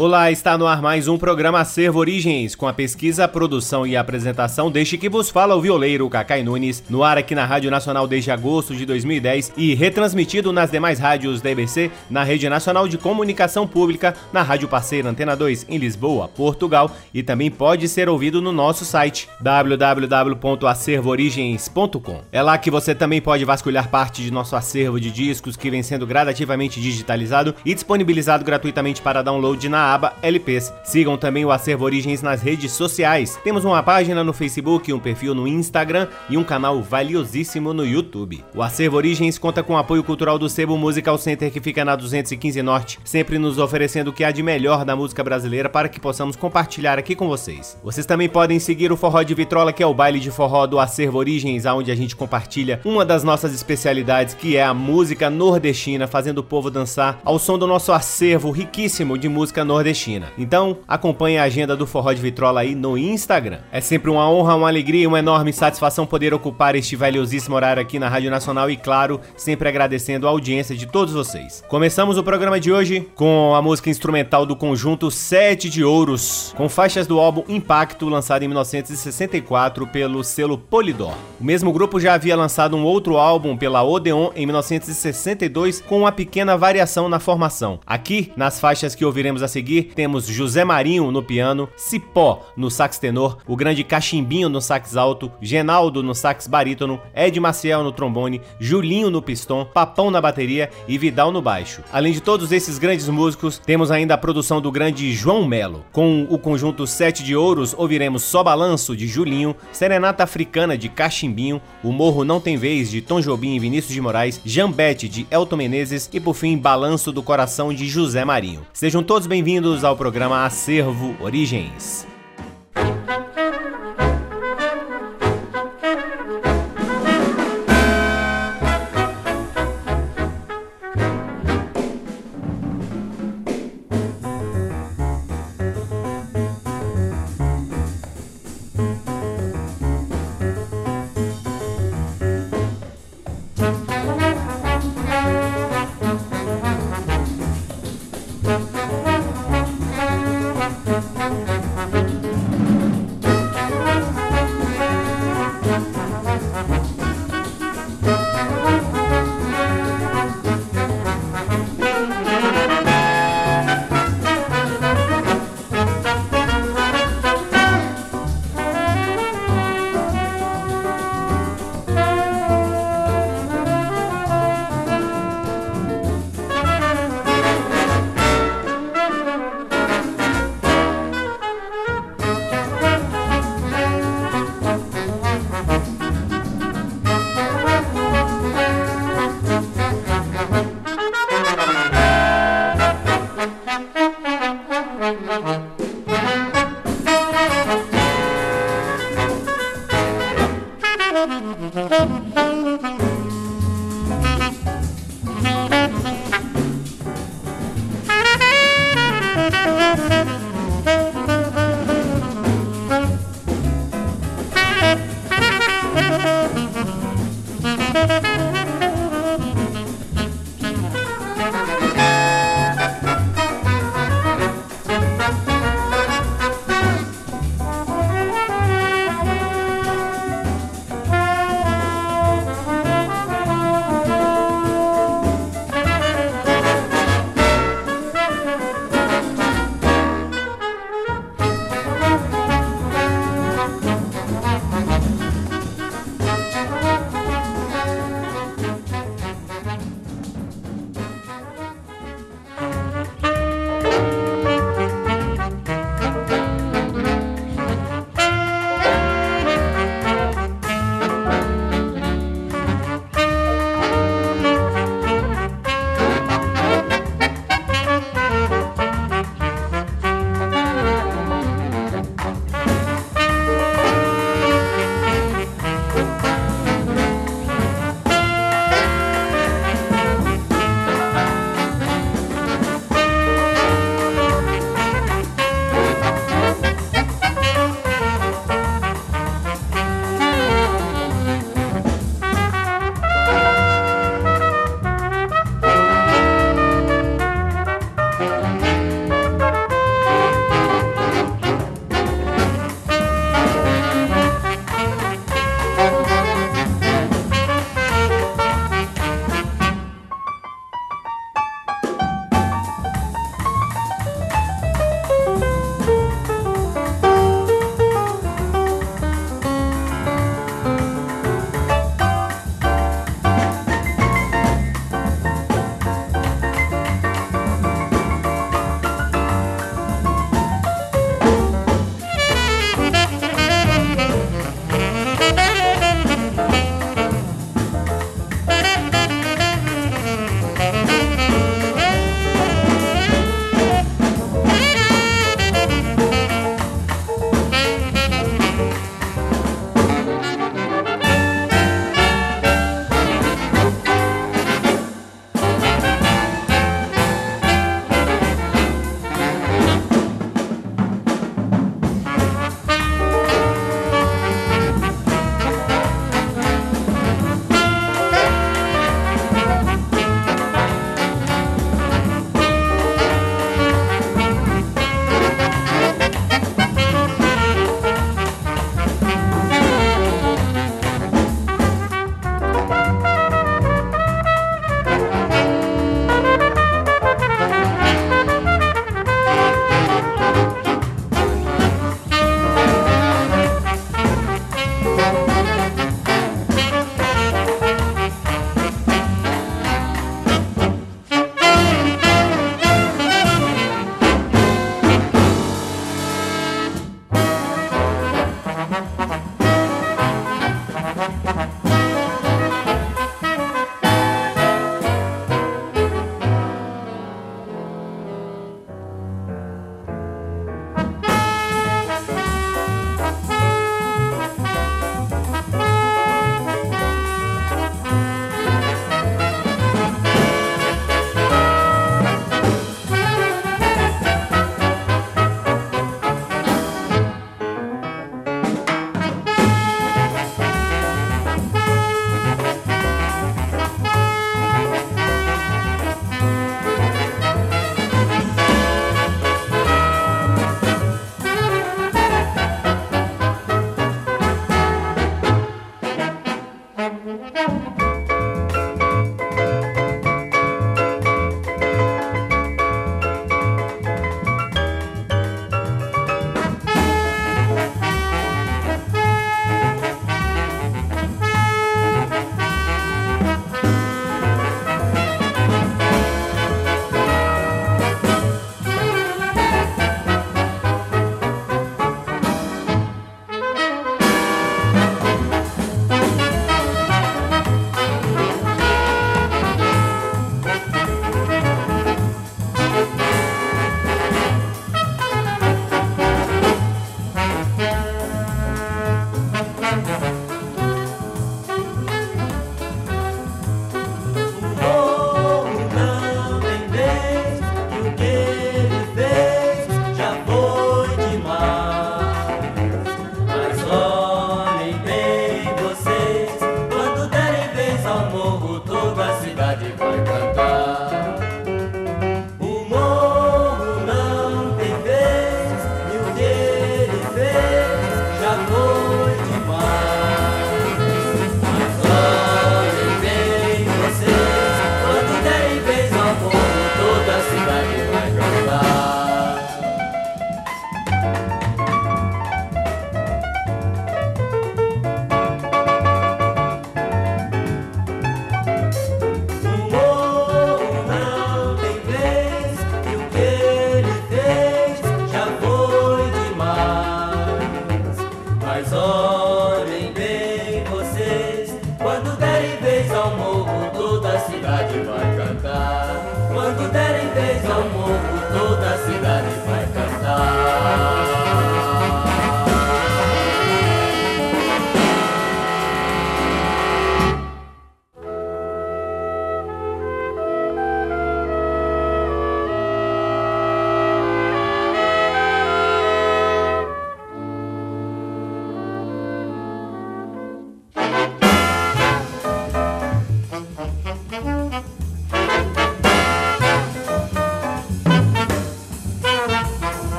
Olá, está no ar mais um programa Acervo Origens, com a pesquisa, produção e apresentação deste que vos fala o violeiro Cacai Nunes, no ar aqui na Rádio Nacional desde agosto de 2010 e retransmitido nas demais rádios da EBC, na Rede Nacional de Comunicação Pública, na Rádio Parceira Antena 2 em Lisboa, Portugal e também pode ser ouvido no nosso site www.acervoorigens.com. É lá que você também pode vasculhar parte de nosso acervo de discos que vem sendo gradativamente digitalizado e disponibilizado gratuitamente para download na aba LPs. Sigam também o Acervo Origens nas redes sociais. Temos uma página no Facebook, um perfil no Instagram e um canal valiosíssimo no YouTube. O Acervo Origens conta com o apoio cultural do Sebo Musical Center que fica na 215 Norte, sempre nos oferecendo o que há de melhor da música brasileira para que possamos compartilhar aqui com vocês. Vocês também podem seguir o Forró de Vitrola, que é o baile de forró do Acervo Origens, onde a gente compartilha uma das nossas especialidades, que é a música nordestina, fazendo o povo dançar ao som do nosso acervo riquíssimo de música nordestina nordestina. Então, acompanhe a agenda do Forró de Vitrola aí no Instagram. É sempre uma honra, uma alegria e uma enorme satisfação poder ocupar este valiosíssimo horário aqui na Rádio Nacional e, claro, sempre agradecendo a audiência de todos vocês. Começamos o programa de hoje com a música instrumental do conjunto Sete de Ouros, com faixas do álbum Impacto, lançado em 1964 pelo selo Polydor. O mesmo grupo já havia lançado um outro álbum pela Odeon em 1962 com uma pequena variação na formação. Aqui, nas faixas que ouviremos a seguir, seguir, temos José Marinho no piano, Cipó no sax tenor, o grande Cachimbinho no sax alto, Genaldo no sax barítono, Ed Maciel no trombone, Julinho no pistão, Papão na bateria e Vidal no baixo. Além de todos esses grandes músicos, temos ainda a produção do grande João Melo. Com o conjunto Sete de Ouros, ouviremos Só Balanço de Julinho, Serenata Africana de Cachimbinho, O Morro Não Tem Vez de Tom Jobim e Vinícius de Moraes, Jambete de Elton Menezes e por fim Balanço do Coração de José Marinho. Sejam todos bem-vindos bem-vindos ao programa Acervo Origens.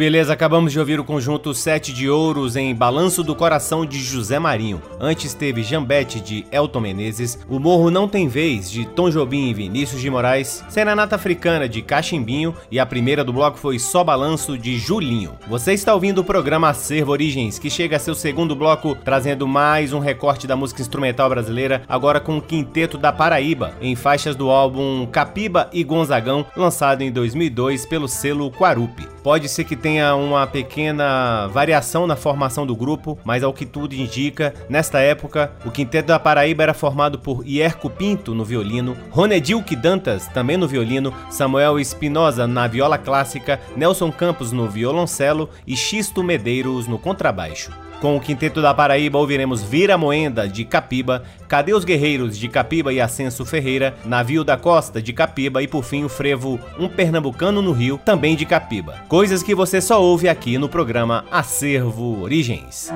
Beleza, acabamos de ouvir o conjunto Sete de Ouros em Balanço do Coração de José Marinho. Antes teve Jambete de Elton Menezes, O Morro Não Tem Vez de Tom Jobim e Vinícius de Moraes, Serenata Africana de Cachimbinho e a primeira do bloco foi Só Balanço de Julinho. Você está ouvindo o programa Acervo Origens, que chega a seu segundo bloco trazendo mais um recorte da música instrumental brasileira, agora com o Quinteto da Paraíba, em faixas do álbum Capiba e Gonzagão, lançado em 2002 pelo selo Quarupi. Pode ser que tenha uma pequena variação na formação do grupo, mas ao que tudo indica, nesta época, o Quinteto da Paraíba era formado por Ierco Pinto no violino, Ronedilque Dantas também no violino, Samuel Espinosa na viola clássica, Nelson Campos no violoncelo e Xisto Medeiros no contrabaixo. Com o Quinteto da Paraíba ouviremos Vira Moenda de Capiba, Cadê os Guerreiros de Capiba e Ascenso Ferreira, Navio da Costa de Capiba e por fim o frevo Um Pernambucano no Rio, também de Capiba. Coisas que você só ouve aqui no programa Acervo Origens.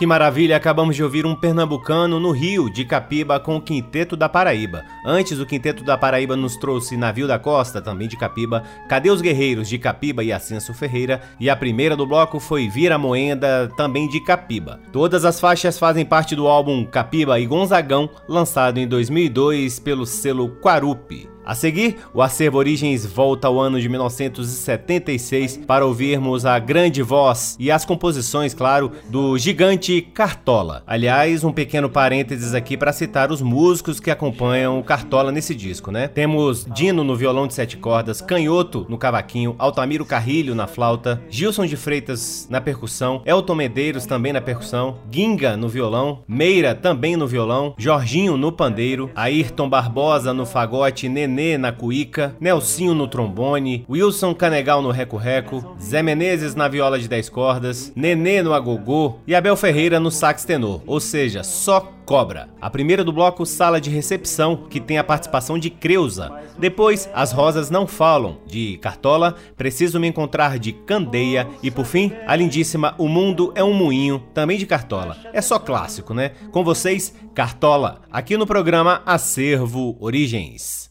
Que maravilha, acabamos de ouvir um pernambucano no Rio, de Capiba, com o Quinteto da Paraíba. Antes, o Quinteto da Paraíba nos trouxe Navio da Costa, também de Capiba, Cadê os Guerreiros, de Capiba e Ascenso Ferreira, e a primeira do bloco foi Vira Moenda, também de Capiba. Todas as faixas fazem parte do álbum Capiba e Gonzagão, lançado em 2002 pelo selo Quarupi. A seguir, o Acervo Origens volta ao ano de 1976 para ouvirmos a grande voz e as composições, claro, do gigante Cartola. Aliás, um pequeno parênteses aqui para citar os músicos que acompanham o Cartola nesse disco, né? Temos Dino no violão de sete cordas, Canhoto no cavaquinho, Altamiro Carrilho na flauta, Gilson de Freitas na percussão, Elton Medeiros também na percussão, Ginga no violão, Meira também no violão, Jorginho no pandeiro, Ayrton Barbosa no fagote, Nenê Nenê na cuíca, Nelsinho no trombone, Wilson Canegal no reco-reco, Zé Menezes na viola de 10 cordas, Nenê no agogô e Abel Ferreira no sax tenor, ou seja, só cobra. A primeira do bloco, Sala de Recepção, que tem a participação de Creuza. Depois, As Rosas Não Falam, de Cartola, Preciso Me Encontrar, de Candeia. E por fim, a lindíssima O Mundo é um Moinho, também de Cartola. É só clássico, né? Com vocês, Cartola, aqui no programa Acervo Origens.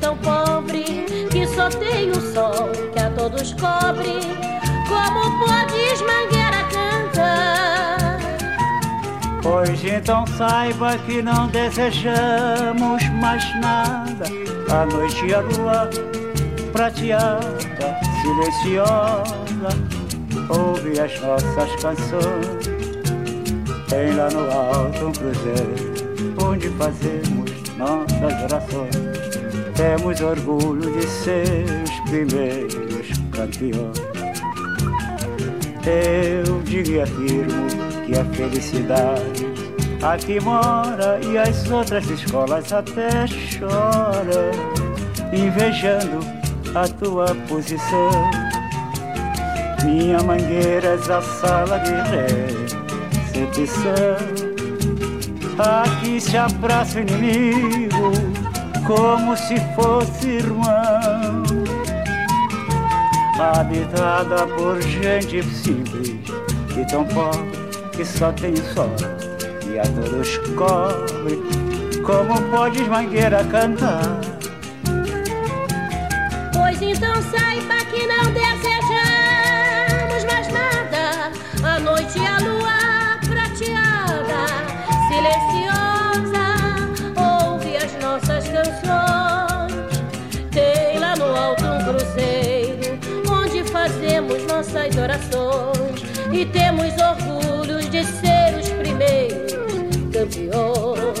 Tão pobre que só tem o sol que a todos cobre. Como podes Mangueira cantar? Pois então saiba que não desejamos mais nada. A noite e a lua prateada, silenciosa, ouve as nossas canções. Tem lá no alto um cruzeiro onde fazemos nossas orações. Temos orgulho de ser os primeiros campeões. Eu digo e afirmo que a felicidade aqui mora e as outras escolas até choram, invejando a tua posição. Minha mangueira é a sala de recepção Aqui se abraça o inimigo como se fosse irmão. Habitada por gente simples e tão pobre que só tem sol e a todos cobre. Como podes, mangueira, cantar? Pois então saiba que não desejamos mais nada. A noite e a lua fazemos nossas orações e temos orgulhos de ser os primeiros campeões.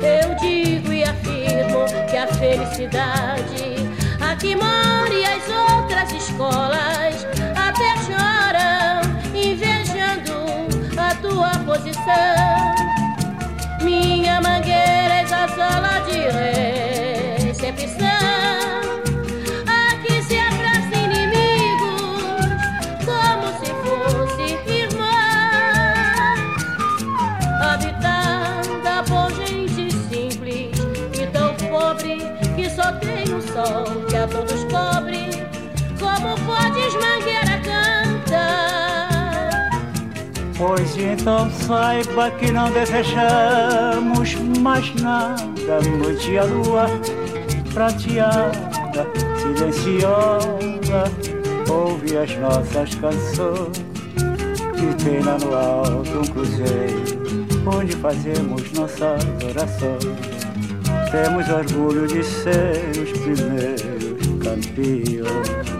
Eu digo e afirmo que a felicidade aqui mora e as outras escolas até choram, invejando a tua posição. Minha mangueira é a sala de recepção. Todos cobre. Como podes, mangueira, cantar? Pois então saiba que não desejamos mais nada. Noite a lua prateada, silenciosa, ouve as nossas canções. Que tem lá no alto um cruzeiro, onde fazemos nossas orações temos orgulho de ser os primeiros campeões.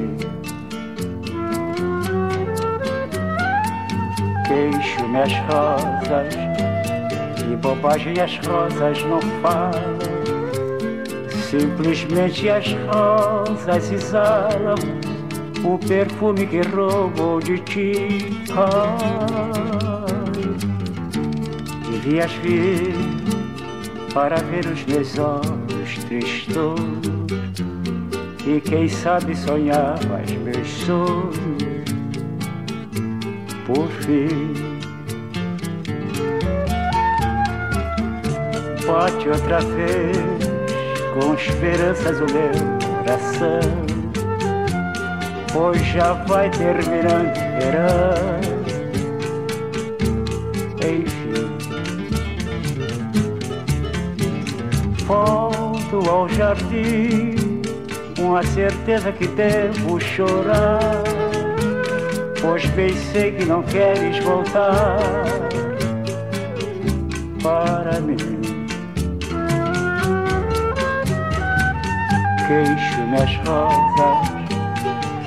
Queixo-me as rosas, e bobagem as rosas não falam. Simplesmente as rosas exalam o perfume que roubou de ti. devias vir para ver os meus olhos tristos e quem sabe sonhava os meus sonhos por fim. Bate outra vez com esperanças o meu coração, pois já vai terminando verão. Enfim, volto ao jardim com a certeza que devo chorar, pois bem sei que não queres voltar para mim. Queixo-me as rosas,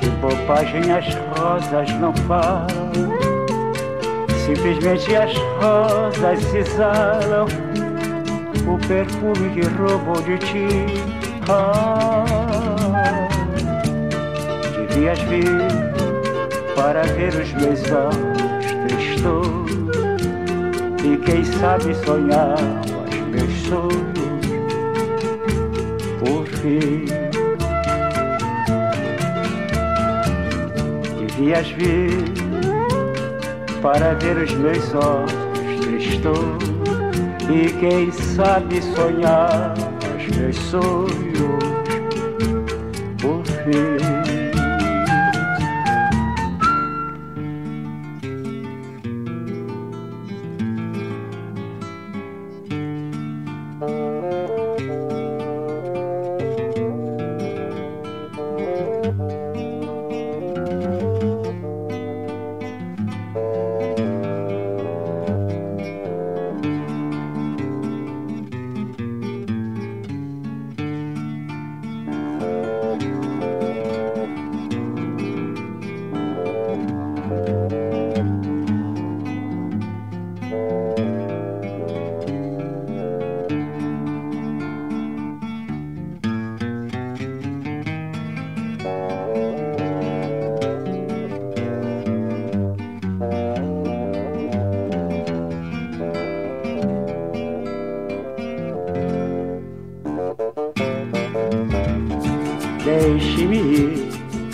que bobagem as rosas não falam, simplesmente as rosas exalam o perfume que roubou de ti. Ah, devias vir para ver os meus olhos tristos e quem sabe sonhar os meus sonhos por fim. Devias vir para ver os meus olhos tristos e quem sabe sonhar os meus sonhos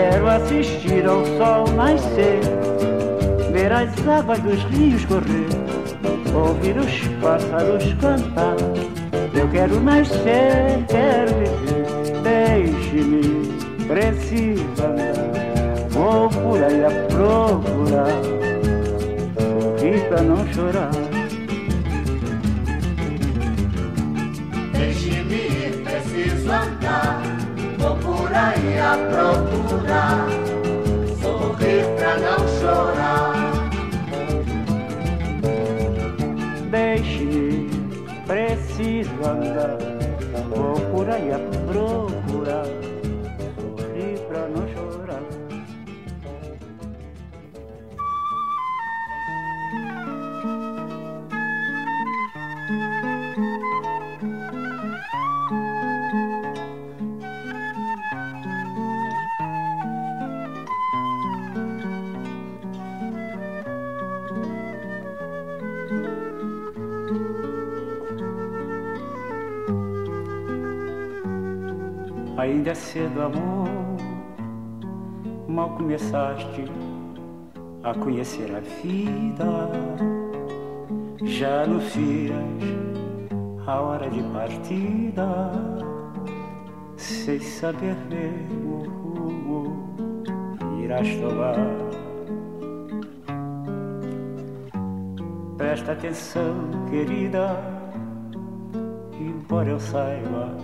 Quero assistir ao sol nascer, ver as águas dos rios correr, ouvir os pássaros cantar. Eu quero nascer, quero viver, deixe-me, preciso andar. Vou por aí a procurar, sorrir não chorar. procura e a procurar, sorrir pra não chorar. Deixe-me, preciso andar. Ainda é cedo, amor, mal começaste a conhecer a vida. Já anuncias a hora de partida, sem saber mesmo rumo irás tomar. Presta atenção, querida, embora eu saiba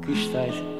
que estás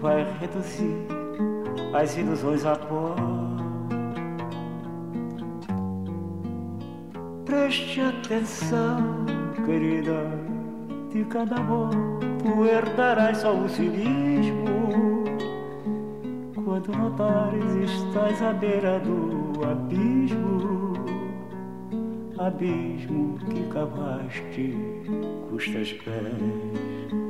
vai reduzir as ilusões a pó. Preste atenção, querida, de cada amor tu herdarás só o cinismo. Quando notares estás à beira do abismo, abismo que cavaste custas pés.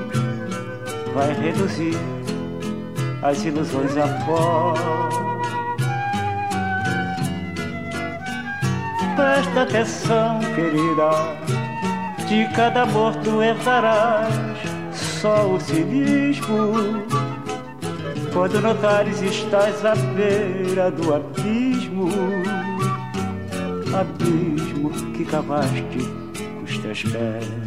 vai reduzir as ilusões a pó. Presta atenção, querida, de cada amor tu herdarás só o cinismo. Quando notares estás à beira do abismo, abismo que cavaste com os teus pés.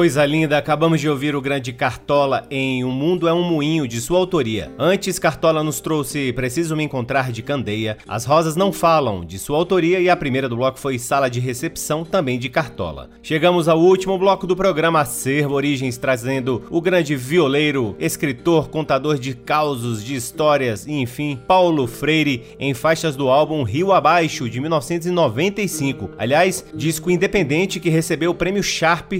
Coisa linda, acabamos de ouvir o grande Cartola em O Mundo é um Moinho, de sua autoria. Antes, Cartola nos trouxe Preciso Me Encontrar, de Candeia, As Rosas Não Falam, de sua autoria, e a primeira do bloco foi Sala de Recepção, também de Cartola. Chegamos ao último bloco do programa Acervo Origens, trazendo o grande violeiro, escritor, contador de causos, de histórias e, enfim, Paulo Freire, em faixas do álbum Rio Abaixo, de 1995. Aliás, disco independente que recebeu o prêmio Sharp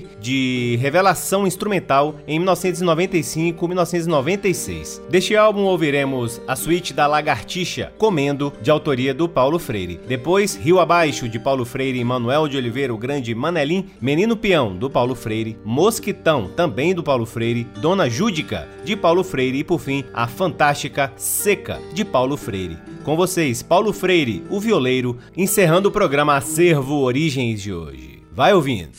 revelação instrumental em 1995-1996. Deste álbum ouviremos a suíte da Lagartixa, Comendo, de autoria do Paulo Freire. Depois, Rio Abaixo, de Paulo Freire e Manuel de Oliveira, o grande Manelim, Menino Peão, do Paulo Freire, Mosquitão, também do Paulo Freire, Dona Júdica, de Paulo Freire e, por fim, a fantástica Seca, de Paulo Freire. Com vocês, Paulo Freire, o violeiro, encerrando o programa Acervo Origens de hoje. Vai ouvindo!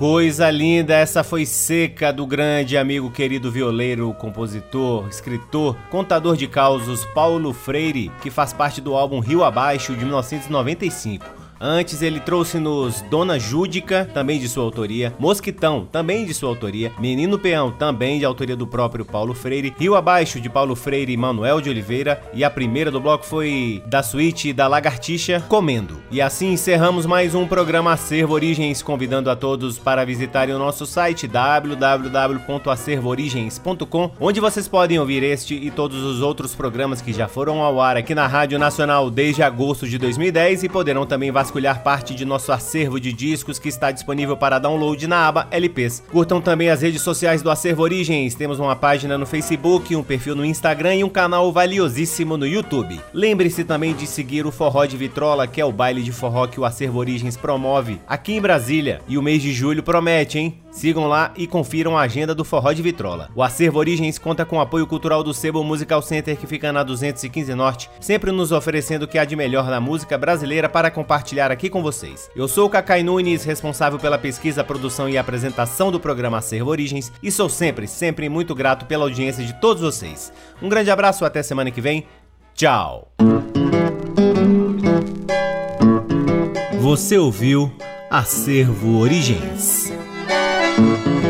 Coisa linda, essa foi Seca do grande amigo querido violeiro, compositor, escritor, contador de causos Paulo Freire, que faz parte do álbum Rio Abaixo de 1995. Antes ele trouxe-nos Dona Júdica, também de sua autoria, Mosquitão, também de sua autoria, Menino Peão, também de autoria do próprio Paulo Freire, Rio Abaixo, de Paulo Freire e Manuel de Oliveira, e a primeira do bloco foi da suíte da Lagartixa, Comendo. E assim encerramos mais um programa Acervo Origens, convidando a todos para visitarem o nosso site www.acervoorigens.com, onde vocês podem ouvir este e todos os outros programas que já foram ao ar aqui na Rádio Nacional desde agosto de 2010 e poderão também vasculhar vasculhar parte de nosso acervo de discos que está disponível para download na aba LPs. Curtam também as redes sociais do Acervo Origens. Temos uma página no Facebook, um perfil no Instagram e um canal valiosíssimo no YouTube. Lembre-se também de seguir o Forró de Vitrola, que é o baile de forró que o Acervo Origens promove aqui em Brasília. E o mês de julho promete, hein? Sigam lá e confiram a agenda do Forró de Vitrola. O Acervo Origens conta com o apoio cultural do Sebo Musical Center, que fica na 215 Norte, sempre nos oferecendo o que há de melhor na música brasileira para compartilhar aqui com vocês. Eu sou o Cacai Nunes, responsável pela pesquisa, produção e apresentação do programa Acervo Origens, e sou sempre, sempre muito grato pela audiência de todos vocês. Um grande abraço, até semana que vem. Tchau! Você ouviu Acervo Origens. Música